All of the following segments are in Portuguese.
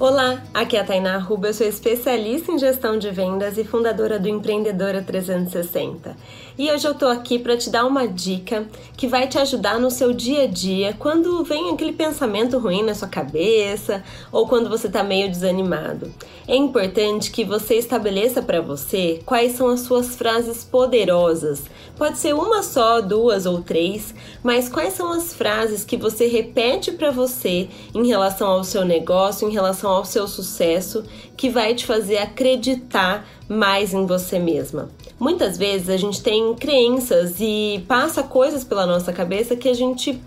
Olá, aqui é a Tainá Arruba, eu sou especialista em gestão de vendas e fundadora do Empreendedora 360. E hoje eu tô aqui para te dar uma dica que vai te ajudar no seu dia a dia quando vem aquele pensamento ruim na sua cabeça ou quando você tá meio desanimado. É importante que você estabeleça para você quais são as suas frases poderosas. Pode ser uma só, duas ou três, mas quais são as frases que você repete para você em relação ao seu negócio, em relação ao seu sucesso que vai te fazer acreditar mais em você mesma. Muitas vezes a gente tem crenças e passa coisas pela nossa cabeça que a gente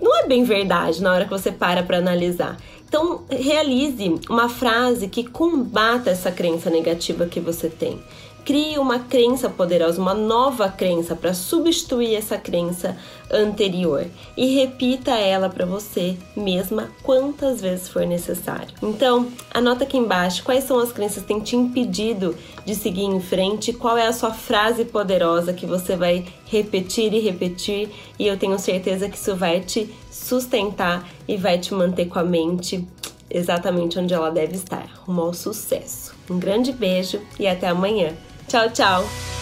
não é bem verdade na hora que você para para analisar. Então, realize uma frase que combata essa crença negativa que você tem. Crie uma crença poderosa, uma nova crença para substituir essa crença anterior e repita ela para você mesma quantas vezes for necessário. Então, anota aqui embaixo quais são as crenças que têm te impedido de seguir em frente, qual é a sua frase poderosa que você vai repetir e repetir, e eu tenho certeza que isso vai te sustentar e vai te manter com a mente exatamente onde ela deve estar, rumo ao sucesso. Um grande beijo e até amanhã. Tchau, tchau!